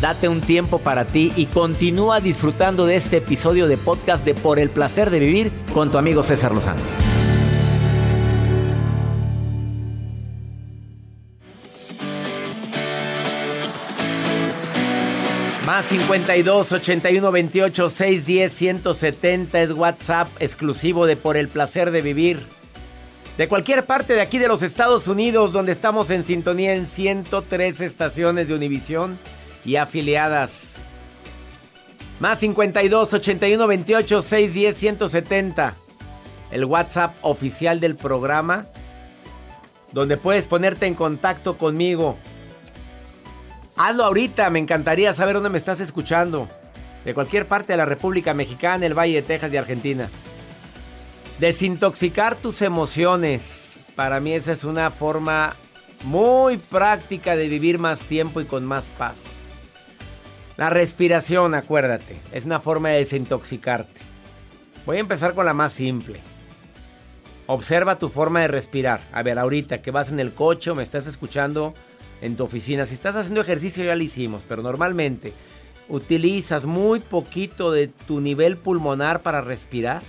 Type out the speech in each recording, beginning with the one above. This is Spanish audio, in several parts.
Date un tiempo para ti y continúa disfrutando de este episodio de podcast de Por el placer de vivir con tu amigo César Lozano. Más 52 81 28 610 170 es WhatsApp exclusivo de Por el placer de vivir. De cualquier parte de aquí de los Estados Unidos, donde estamos en sintonía en 103 estaciones de Univisión y afiliadas. Más 52 81 28 610 170. El WhatsApp oficial del programa. Donde puedes ponerte en contacto conmigo. Hazlo ahorita, me encantaría saber dónde me estás escuchando. De cualquier parte de la República Mexicana, el Valle de Texas y Argentina. Desintoxicar tus emociones. Para mí esa es una forma muy práctica de vivir más tiempo y con más paz. La respiración, acuérdate, es una forma de desintoxicarte. Voy a empezar con la más simple. Observa tu forma de respirar. A ver, ahorita que vas en el coche o me estás escuchando en tu oficina, si estás haciendo ejercicio ya lo hicimos, pero normalmente utilizas muy poquito de tu nivel pulmonar para respirar.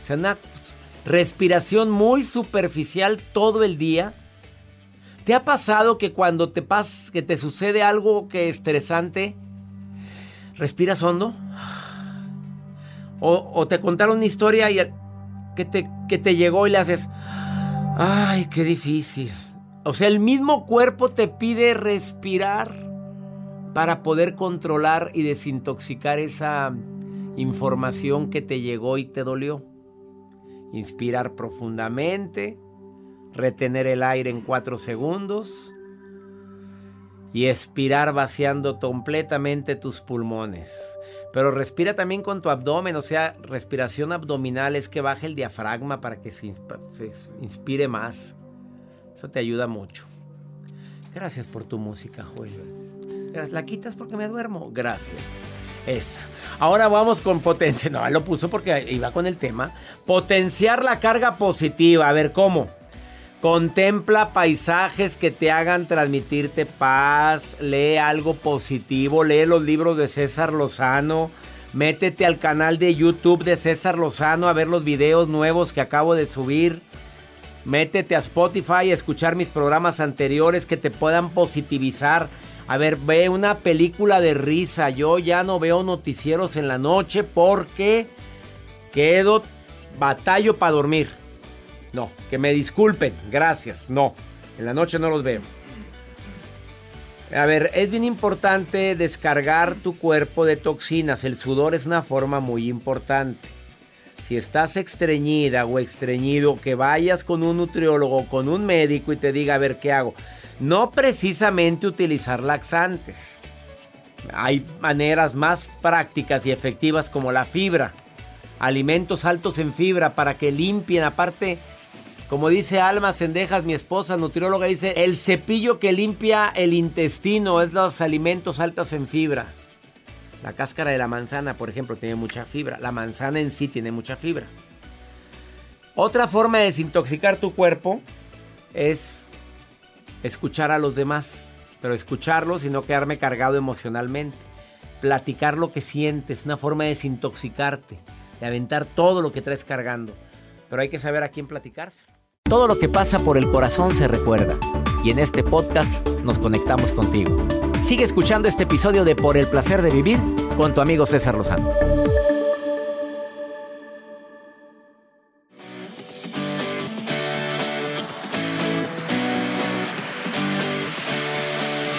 O sea, una respiración muy superficial todo el día. ¿Te ha pasado que cuando te pas que te sucede algo que es estresante, respiras hondo. O, te contaron una historia y que te, que te llegó y le haces, ay, qué difícil. O sea, el mismo cuerpo te pide respirar para poder controlar y desintoxicar esa información que te llegó y te dolió. Inspirar profundamente, retener el aire en cuatro segundos y expirar vaciando completamente tus pulmones. Pero respira también con tu abdomen, o sea, respiración abdominal es que baje el diafragma para que se, inspire más. Eso te ayuda mucho. Gracias por tu música, Joel. ¿La quitas porque me duermo? Gracias. Esa. Ahora vamos con potencia. No, lo puso porque iba con el tema. Potenciar la carga positiva. A ver, ¿cómo? Contempla paisajes que te hagan transmitirte paz, lee algo positivo, lee los libros de César Lozano, métete al canal de YouTube de César Lozano a ver los videos nuevos que acabo de subir. Métete a Spotify a escuchar mis programas anteriores que te puedan positivizar. A ver, ve una película de risa. Yo ya no veo noticieros en la noche porque quedo batallo para dormir. No, que me disculpen, gracias. No, en la noche no los veo. A ver, es bien importante descargar tu cuerpo de toxinas. El sudor es una forma muy importante. Si estás estreñida o estreñido, que vayas con un nutriólogo, con un médico y te diga, a ver, ¿qué hago? No precisamente utilizar laxantes. Hay maneras más prácticas y efectivas como la fibra. Alimentos altos en fibra para que limpien. Aparte, como dice Alma Sendejas, mi esposa nutrióloga, dice, el cepillo que limpia el intestino es los alimentos altos en fibra. La cáscara de la manzana, por ejemplo, tiene mucha fibra. La manzana en sí tiene mucha fibra. Otra forma de desintoxicar tu cuerpo es escuchar a los demás, pero escucharlos y no quedarme cargado emocionalmente. Platicar lo que sientes, una forma de desintoxicarte, de aventar todo lo que traes cargando. Pero hay que saber a quién platicarse. Todo lo que pasa por el corazón se recuerda y en este podcast nos conectamos contigo. Sigue escuchando este episodio de Por el placer de vivir con tu amigo César Lozano.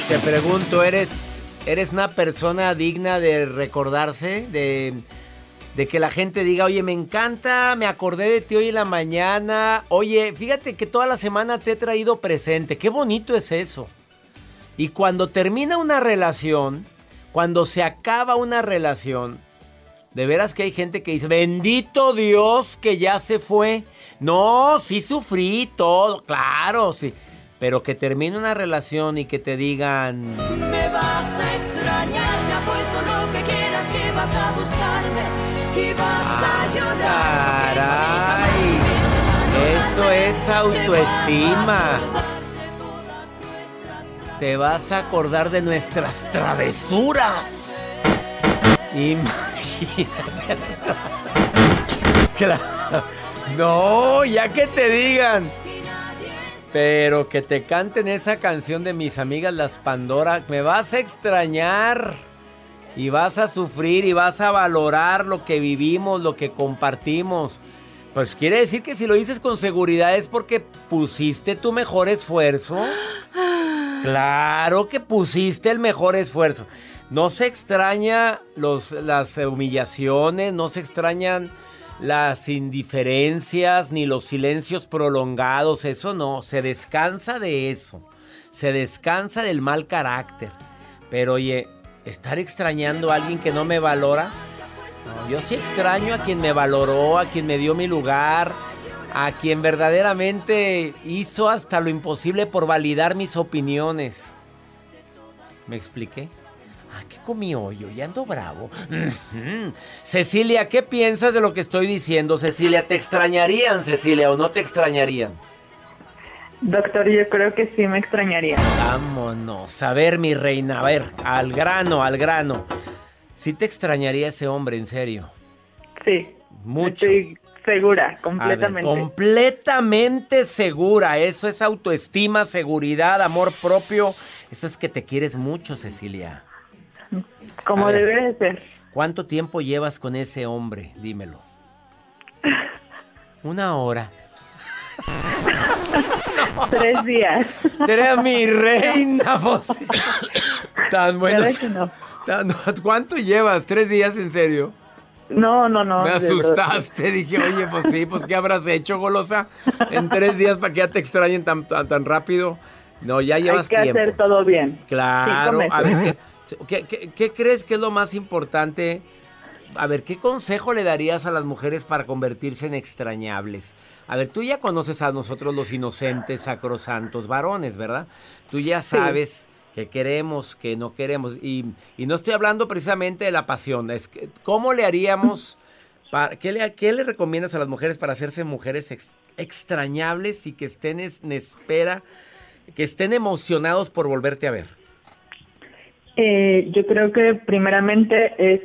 Te pregunto, ¿eres, ¿eres una persona digna de recordarse? De de que la gente diga, oye, me encanta, me acordé de ti hoy en la mañana, oye, fíjate que toda la semana te he traído presente, qué bonito es eso. Y cuando termina una relación, cuando se acaba una relación, de veras que hay gente que dice, bendito Dios que ya se fue. No, sí sufrí todo, claro, sí. Pero que termine una relación y que te digan... eso es autoestima. te vas a acordar de nuestras travesuras. Imagínate. Claro. No, ya que te digan. Pero que te canten esa canción de mis amigas las Pandora, me vas a extrañar. Y vas a sufrir y vas a valorar lo que vivimos, lo que compartimos. Pues quiere decir que si lo dices con seguridad es porque pusiste tu mejor esfuerzo. Claro que pusiste el mejor esfuerzo. No se extraña los, las humillaciones, no se extrañan las indiferencias ni los silencios prolongados, eso no, se descansa de eso, se descansa del mal carácter. Pero oye, estar extrañando a alguien que no me valora, yo sí extraño a quien me valoró, a quien me dio mi lugar, a quien verdaderamente hizo hasta lo imposible por validar mis opiniones. ¿Me expliqué? Ah, ¿qué comí hoy? Hoy ando bravo. Cecilia, ¿qué piensas de lo que estoy diciendo? Cecilia, ¿te extrañarían, Cecilia, o no te extrañarían? Doctor, yo creo que sí me extrañaría. Vámonos. A ver, mi reina, a ver, al grano, al grano. ¿Sí te extrañaría ese hombre, en serio? Sí. Mucho. Estoy segura, completamente. completamente segura. Eso es autoestima, seguridad, amor propio. Eso es que te quieres mucho, Cecilia. Como debe de ser. ¿Cuánto tiempo llevas con ese hombre? Dímelo. Una hora. Tres días. Eres mi reina, José. Tan bueno. ¿Cuánto llevas? ¿Tres días en serio? No, no, no. Me asustaste. Dije, oye, pues sí, pues ¿qué habrás hecho, golosa? En tres días para que ya te extrañen tan, tan, rápido. No, ya llevas tiempo. Hay que hacer todo bien. Claro. A ver, ¿qué, crees que es lo más importante? A ver, ¿qué consejo le darías a las mujeres para convertirse en extrañables? A ver, tú ya conoces a nosotros los inocentes, sacrosantos varones, ¿verdad? Tú ya sabes que queremos, que no queremos. Y, no estoy hablando precisamente de la pasión. Es que, ¿Cómo le haríamos? Para, ¿qué, le, ¿Qué le recomiendas a las mujeres para hacerse mujeres extrañables y que estén en espera, que estén emocionados por volverte a ver? Eh, yo creo que primeramente es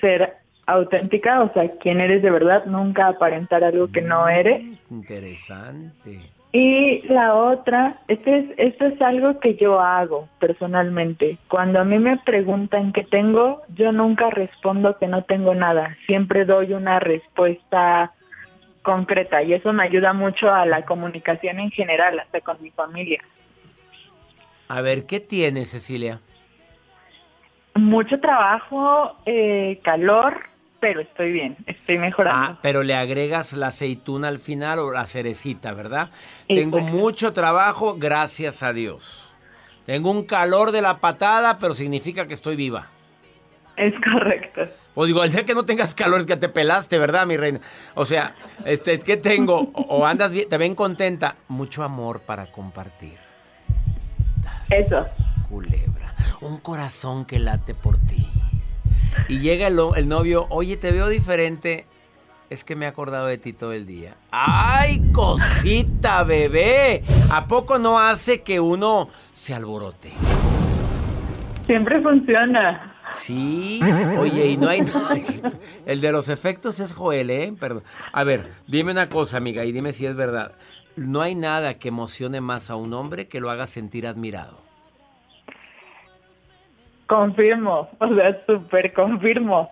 ser auténtica, o sea, quién eres de verdad, nunca aparentar algo que no eres. Interesante. Y la otra, este es, esto es algo que yo hago personalmente. Cuando a mí me preguntan qué tengo, yo nunca respondo que no tengo nada. Siempre doy una respuesta concreta y eso me ayuda mucho a la comunicación en general, hasta con mi familia. A ver, ¿qué tienes, Cecilia? Mucho trabajo, eh, calor, pero estoy bien, estoy mejorando. Ah, pero le agregas la aceituna al final o la cerecita, ¿verdad? Tengo pues. mucho trabajo, gracias a Dios. Tengo un calor de la patada, pero significa que estoy viva. Es correcto. O digo, el día que no tengas calor es que te pelaste, ¿verdad, mi reina? O sea, este, ¿qué tengo? O andas bien, te ven contenta. Mucho amor para compartir. Eso. Culebra. Un corazón que late por ti. Y llega el, novio, oye, te veo diferente. Es que me he acordado de ti todo el día. ¡Ay, cosita, bebé! ¿A poco no hace que uno se alborote? Siempre funciona. Sí, oye, y no hay, El de los efectos es Joel, ¿eh? Perdón. A ver, dime una cosa, amiga, y dime si es verdad. No hay nada que emocione más a un hombre que lo haga sentir admirado. Confirmo, o sea, súper confirmo.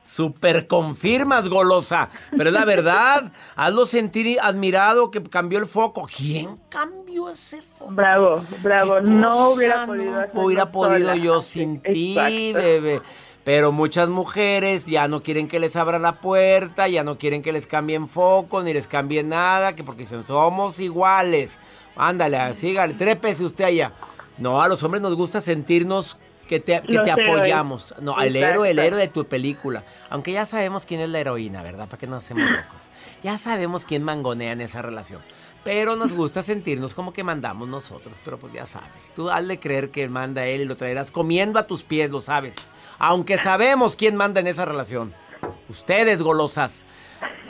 Súper confirmas, golosa. Pero es la verdad. Hazlo sentir admirado que cambió el foco. ¿Quién cambió ese foco? Bravo, bravo. No hubiera podido No hubiera podido yo sin ti, bebé. Pero muchas mujeres ya no quieren que les abra la puerta, ya no quieren que les cambien foco, ni les cambien nada, que porque somos iguales. Ándale, sígale, trépese usted allá. No, a los hombres nos gusta sentirnos que te, apoyamos. No, el héroe, el héroe de tu película. Aunque ya sabemos quién es la heroína, ¿verdad? ¿Para que no hacemos locos? Ya sabemos quién mangonea en esa relación. Pero nos gusta sentirnos como que mandamos nosotros. Pero pues ya sabes. Tú hazle creer que manda él y lo traerás comiendo a tus pies, lo sabes. Aunque sabemos quién manda en esa relación. Ustedes, golosas.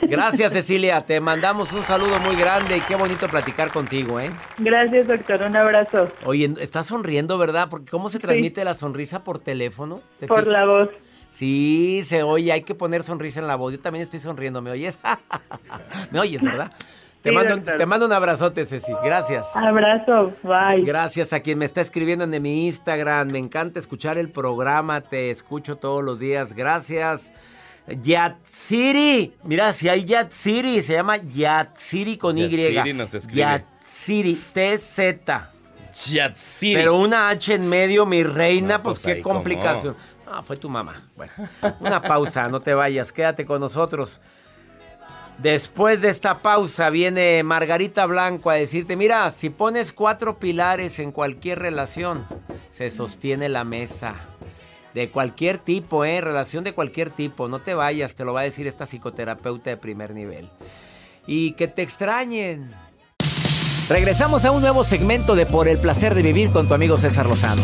Gracias, Cecilia. Te mandamos un saludo muy grande y qué bonito platicar contigo, ¿eh? Gracias, doctor. Un abrazo. Oye, estás sonriendo, ¿verdad? Porque ¿cómo se transmite la sonrisa por teléfono? Por la voz. Sí, se oye, hay que poner sonrisa en la voz. Yo también estoy sonriendo, ¿me oyes? ¿Me oyes, verdad? Te, mando, te, mando, un abrazote, Ceci. Gracias. Abrazo, bye. Gracias a quien me está escribiendo en mi Instagram. Me encanta escuchar el programa. Te escucho todos los días. Gracias. Yatsiri. Mira, si hay Yatsiri, se llama Yatsiri con Y. Yatsiri nos escribe. Yatsiri, T-Z. Yatsiri. Pero una H en medio, mi reina, pues, pues, qué complicación. Ah, fue tu mamá. Bueno, una pausa, no te vayas, quédate con nosotros. Después de esta pausa viene Margarita Blanco a decirte, mira, si pones cuatro pilares en cualquier relación, se sostiene la mesa. De cualquier tipo, ¿eh? Relación de cualquier tipo. No te vayas, te lo va a decir esta psicoterapeuta de primer nivel. Y que te extrañen. Regresamos a un nuevo segmento de Por el placer de vivir con tu amigo César Lozano.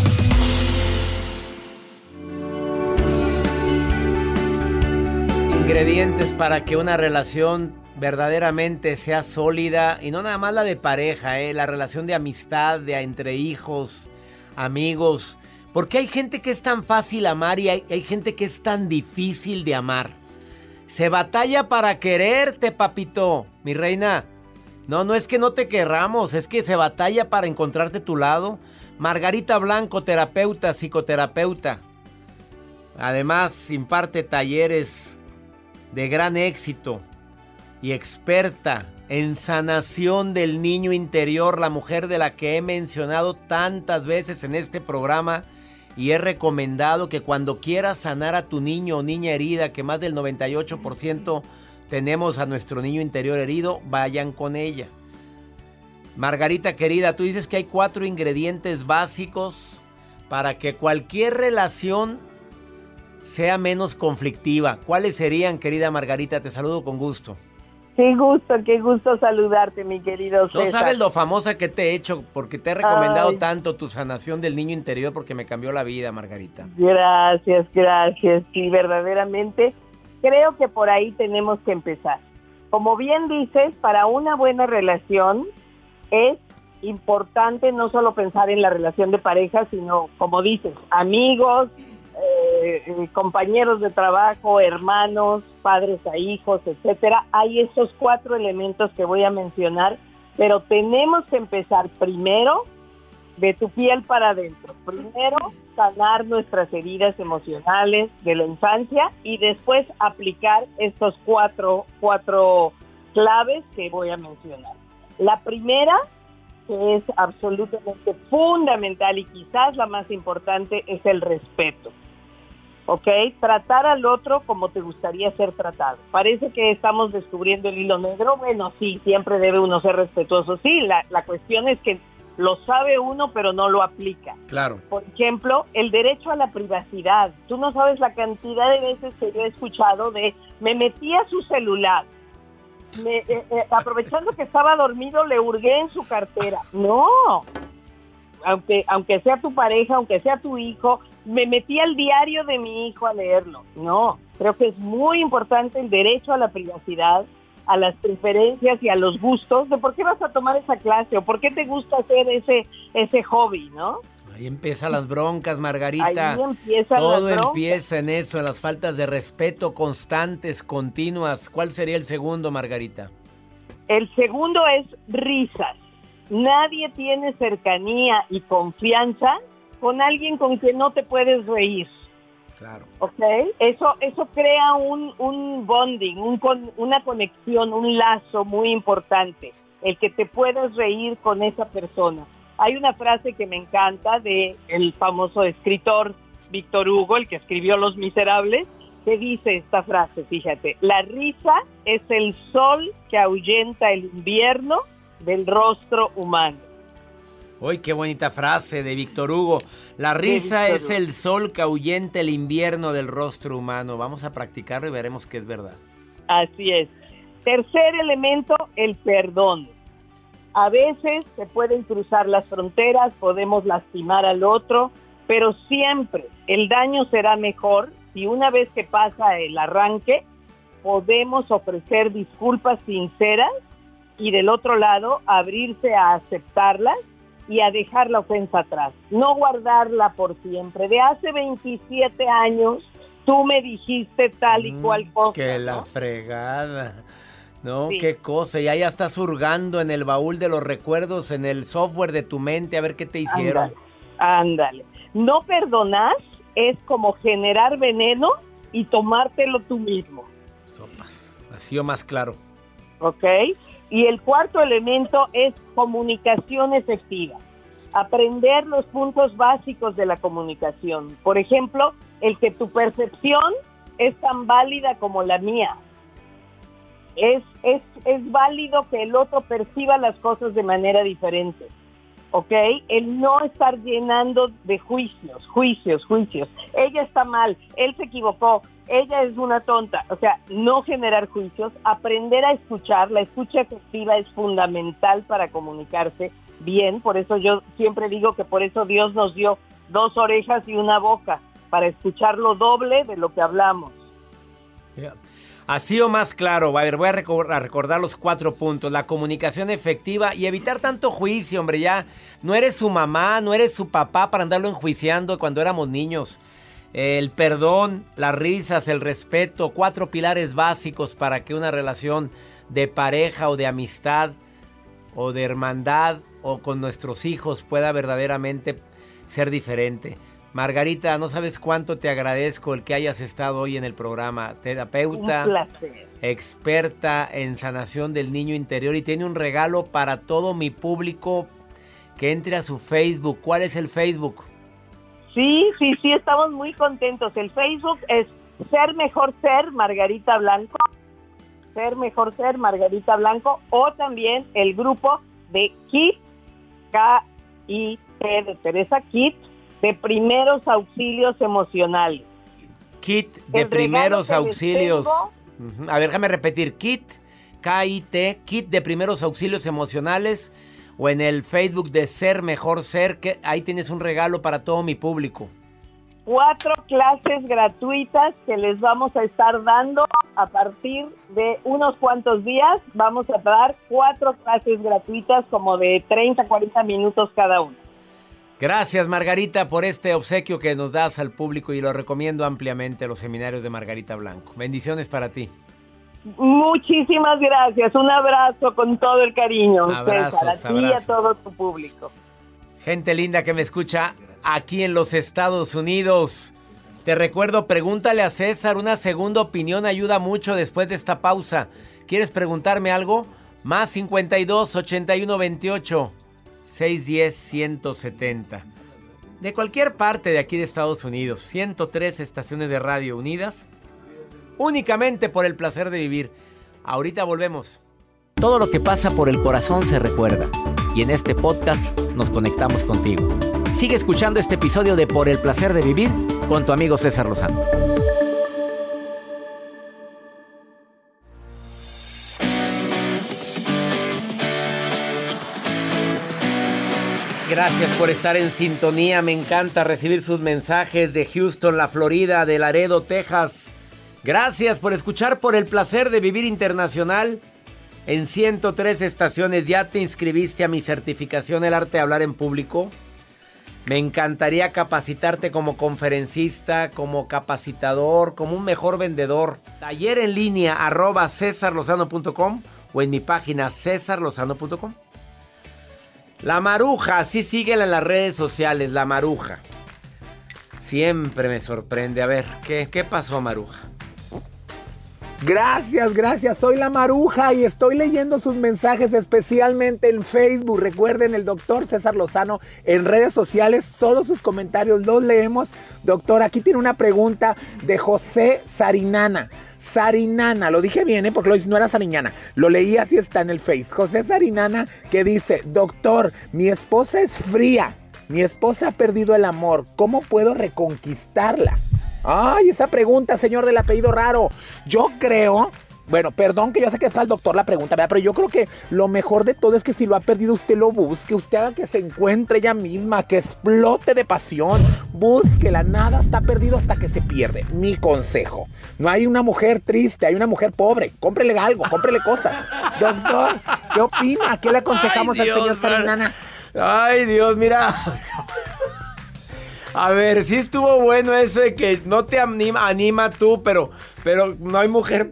ingredientes para que una relación verdaderamente sea sólida y no nada más la de pareja, ¿eh? la relación de amistad, de entre hijos, amigos. Porque hay gente que es tan fácil amar y hay, gente que es tan difícil de amar. Se batalla para quererte, papito, mi reina. No, no es que no te querramos, es que se batalla para encontrarte tu lado. Margarita Blanco, terapeuta, psicoterapeuta. Además, imparte talleres de gran éxito y experta en sanación del niño interior, la mujer de la que he mencionado tantas veces en este programa y he recomendado que cuando quieras sanar a tu niño o niña herida, que más del 98% tenemos a nuestro niño interior herido, vayan con ella. Margarita querida, tú dices que hay cuatro ingredientes básicos para que cualquier relación sea menos conflictiva. ¿Cuáles serían, querida Margarita? Te saludo con gusto. Qué gusto, qué gusto saludarte, mi querido César. No sabes lo famosa que te he hecho, porque te he recomendado tanto tu sanación del niño interior, porque me cambió la vida, Margarita. Gracias, gracias. Sí, verdaderamente creo que por ahí tenemos que empezar. Como bien dices, para una buena relación es importante no solo pensar en la relación de pareja, sino, como dices, amigos, eh, compañeros de trabajo, hermanos, padres a hijos, etcétera. Hay esos cuatro elementos que voy a mencionar, pero tenemos que empezar primero de tu piel para adentro. Primero, sanar nuestras heridas emocionales de la infancia y después aplicar estos cuatro, cuatro claves que voy a mencionar. La primera, que es absolutamente fundamental y quizás la más importante, es el respeto. ¿Ok? Tratar al otro como te gustaría ser tratado. Parece que estamos descubriendo el hilo negro. Bueno, sí, siempre debe uno ser respetuoso. Sí, la, la cuestión es que lo sabe uno, pero no lo aplica. Claro. Por ejemplo, el derecho a la privacidad. Tú no sabes la cantidad de veces que yo he escuchado de me metí a su celular. Eh, eh, aprovechando que estaba dormido, le hurgué en su cartera. No, aunque, aunque sea tu pareja, aunque sea tu hijo, me metí al diario de mi hijo a leerlo. No, creo que es muy importante el derecho a la privacidad, a las preferencias y a los gustos de por qué vas a tomar esa clase o por qué te gusta hacer ese, ese hobby, ¿no? Ahí empiezan las broncas, Margarita. Ahí Todo empieza en eso, en las faltas de respeto constantes, continuas. ¿Cuál sería el segundo, Margarita? El segundo es risas. Nadie tiene cercanía y confianza con alguien con quien no te puedes reír. Claro. ¿Ok? Eso, eso crea un, un bonding, un una conexión, un lazo muy importante, el que te puedas reír con esa persona. Hay una frase que me encanta de el famoso escritor Víctor Hugo, el que escribió Los Miserables, que dice esta frase, fíjate, la risa es el sol que ahuyenta el invierno del rostro humano. Uy, qué bonita frase de Víctor Hugo. La risa es el sol que ahuyenta el invierno del rostro humano. Vamos a practicarlo y veremos que es verdad. Así es. Tercer elemento, el perdón. A veces se pueden cruzar las fronteras, podemos lastimar al otro, pero siempre el daño será mejor si una vez que pasa el arranque, podemos ofrecer disculpas sinceras y del otro lado abrirse a aceptarlas y a dejar la ofensa atrás, no guardarla por siempre. De hace 27 años tú me dijiste tal y Mm, cual cosa. Que ¿no? la fregada. No, Sí. qué cosa. Ya ya estás hurgando en el baúl de los recuerdos, en el software de tu mente, a ver qué te hicieron. Ándale, ándale. No perdonar es como generar veneno y tomártelo tú mismo, Sopas. Así o más claro. ¿ok? Y el cuarto elemento es comunicación efectiva. Aprender los puntos básicos de la comunicación. Por ejemplo, el que tu percepción es tan válida como la mía. Es, es, es válido que el otro perciba las cosas de manera diferente. ¿Ok? El no estar llenando de juicios, juicios, juicios. Ella está mal, él se equivocó, ella es una tonta. O sea, no generar juicios, aprender a escuchar. La escucha efectiva es fundamental para comunicarse bien. Por eso yo siempre digo que por eso Dios nos dio dos orejas y una boca, para escuchar lo doble de lo que hablamos. Así o más claro, a ver, voy a recor- a recordar los cuatro puntos. La comunicación efectiva y evitar tanto juicio, hombre, ya. No eres su mamá, no eres su papá para andarlo enjuiciando cuando éramos niños. El perdón, las risas, el respeto, cuatro pilares básicos para que una relación de pareja o de amistad o de hermandad o con nuestros hijos pueda verdaderamente ser diferente. Margarita, no sabes cuánto te agradezco el que hayas estado hoy en el programa. Un Terapeuta, placer. experta en sanación del niño interior y tiene un regalo para todo mi público que entre a su Facebook. ¿Cuál es el Facebook? Sí, sí, sí, estamos muy contentos. El Facebook es Ser Mejor Ser Margarita Blanco. Ser Mejor Ser Margarita Blanco. O también el grupo de KIT, K-I-T de Teresa KIT, de primeros auxilios emocionales. Kit de El primeros auxilios. tengo-. A ver, déjame repetir. Kit, K-I-T, Kit de primeros auxilios emocionales. O en el Facebook de Ser Mejor Ser, que ahí tienes un regalo para todo mi público. Cuatro clases gratuitas que les vamos a estar dando a partir de unos cuantos días. Vamos a dar cuatro clases gratuitas como de 30, 40 minutos cada una. Gracias Margarita por este obsequio que nos das al público y lo recomiendo ampliamente los seminarios de Margarita Blanco. Bendiciones para ti. Muchísimas gracias. Un abrazo con todo el cariño, Abrazos, César, a ti y a todo tu público. Gente linda que me escucha aquí en los Estados Unidos. Te recuerdo, pregúntale a César, una segunda opinión ayuda mucho después de esta pausa. ¿Quieres preguntarme algo? Más 52 81 28 610 170. De cualquier parte de aquí de Estados Unidos, 103 estaciones de radio unidas, únicamente por el placer de vivir. Ahorita volvemos. Todo lo que pasa por el corazón se recuerda. Y en este podcast nos conectamos contigo. Sigue escuchando este episodio de Por el placer de vivir con tu amigo César Lozano. Gracias por estar en sintonía. Me encanta recibir sus mensajes de Houston, la Florida, de Laredo, Texas. Gracias por escuchar por el placer de vivir internacional. En 103 estaciones ya te inscribiste a mi certificación El arte de hablar en público. Me encantaría capacitarte como conferencista, como capacitador, como un mejor vendedor. Taller en línea arroba cesarlozano.com o en mi página cesarlozano.com. La maruja, así síguela en las redes sociales, la maruja. Siempre me sorprende. A ver, ¿qué, qué pasó, maruja? Gracias, gracias. Soy la Maruja y estoy leyendo sus mensajes especialmente en Facebook. Recuerden, el doctor César Lozano en redes sociales, todos sus comentarios los leemos. Doctor, aquí tiene una pregunta de José Sarinana. Sarinana, lo dije bien, ¿eh? porque lo, no era Sariñana, lo leí así está en el Face. José Sarinana que dice, doctor, mi esposa es fría, mi esposa ha perdido el amor, ¿cómo puedo reconquistarla? Ay, esa pregunta, señor del apellido raro. Yo creo Bueno, perdón que yo sé que está el doctor la pregunta, ¿verdad? pero yo creo que lo mejor de todo es que si lo ha perdido usted lo busque, usted haga que se encuentre ella misma, que explote de pasión, búsquela, nada está perdido hasta que se pierde. Mi consejo. No hay una mujer triste, hay una mujer pobre. Cómprele algo, cómprele cosas. Doctor, ¿qué opina? ¿Qué le aconsejamos Ay, al señor Dios, Sarinana? Ay, Dios, mira. A ver, sí estuvo bueno eso de que no te anima, anima tú, pero, pero no hay mujer.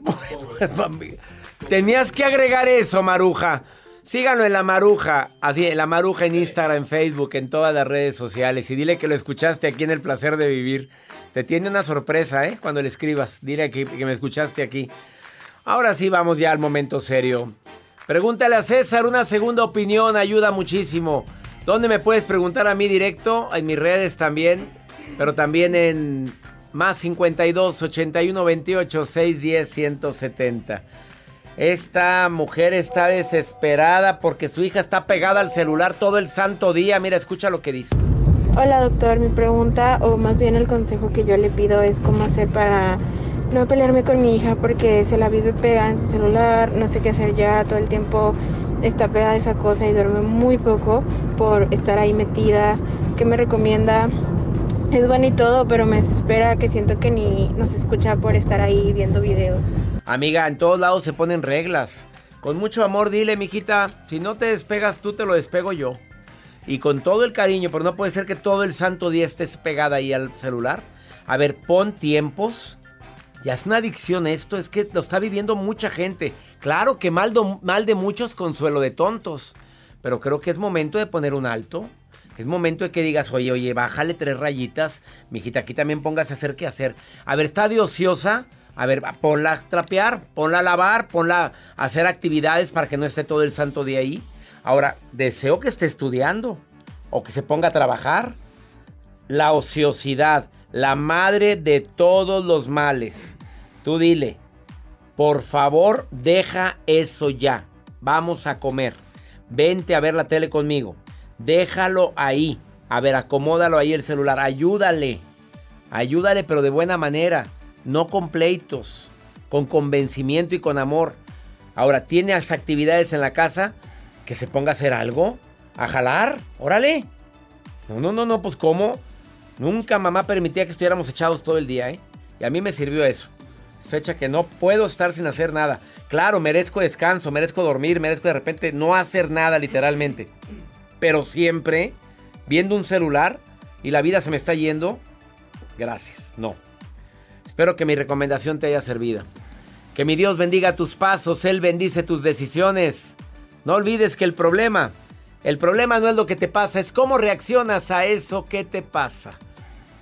Tenías que agregar eso, Maruja. Síganlo en la Maruja, así, en la Maruja en Instagram, en Facebook, en todas las redes sociales. Y dile que lo escuchaste aquí en El Placer de Vivir. Te tiene una sorpresa, ¿eh? Cuando le escribas. Dile que, que me escuchaste aquí. Ahora sí, vamos ya al momento serio. Pregúntale a César, una segunda opinión ayuda muchísimo. ¿Dónde me puedes preguntar a mí directo? En mis redes también, pero también en más 52 81 28 610 170. Esta mujer está desesperada porque su hija está pegada al celular todo el santo día. Mira, escucha lo que dice. Hola doctor, mi pregunta o más bien el consejo que yo le pido es cómo hacer para no pelearme con mi hija porque se la vive pegada en su celular, no sé qué hacer ya, todo el tiempo está pegada a esa cosa y duerme muy poco por estar ahí metida. ¿Qué me recomienda? Es bueno y todo, pero me desespera que siento que ni nos escucha por estar ahí viendo videos. Amiga, en todos lados se ponen reglas. Con mucho amor dile, mijita, si no te despegas tú, te lo despego yo. Y con todo el cariño, pero no puede ser que todo el santo día estés pegada ahí al celular. A ver, pon tiempos. Ya es una adicción esto, es que lo está viviendo mucha gente. Claro que mal, do- mal de muchos, consuelo de tontos. Pero creo que es momento de poner un alto. Es momento de que digas, oye, oye, bájale tres rayitas. Mijita, aquí también póngase a hacer qué hacer. A ver, está de ociosa. A ver, ponla a trapear, ponla a lavar, ponla a hacer actividades para que no esté todo el santo día ahí. Ahora, deseo que esté estudiando o que se ponga a trabajar. La ociosidad, la madre de todos los males. Tú dile, por favor, deja eso ya. Vamos a comer. Vente a ver la tele conmigo. Déjalo ahí. A ver, acomódalo ahí el celular. Ayúdale. Ayúdale, pero de buena manera. No con pleitos. Con convencimiento y con amor. Ahora, ¿tiene las actividades en la casa? Que se ponga a hacer algo. A jalar. Órale. No, no, no, no, pues ¿cómo? Nunca mamá permitía que estuviéramos echados todo el día, ¿eh? Y a mí me sirvió eso. Fecha que no puedo estar sin hacer nada. Claro, merezco descanso, merezco dormir, merezco de repente no hacer nada literalmente. Pero siempre viendo un celular y la vida se me está yendo. Gracias, no. Espero que mi recomendación te haya servido. Que mi Dios bendiga tus pasos, Él bendice tus decisiones. No olvides que el problema, el problema no es lo que te pasa, es cómo reaccionas a eso que te pasa.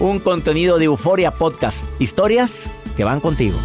Un contenido de Euforia Podcast, historias que van contigo.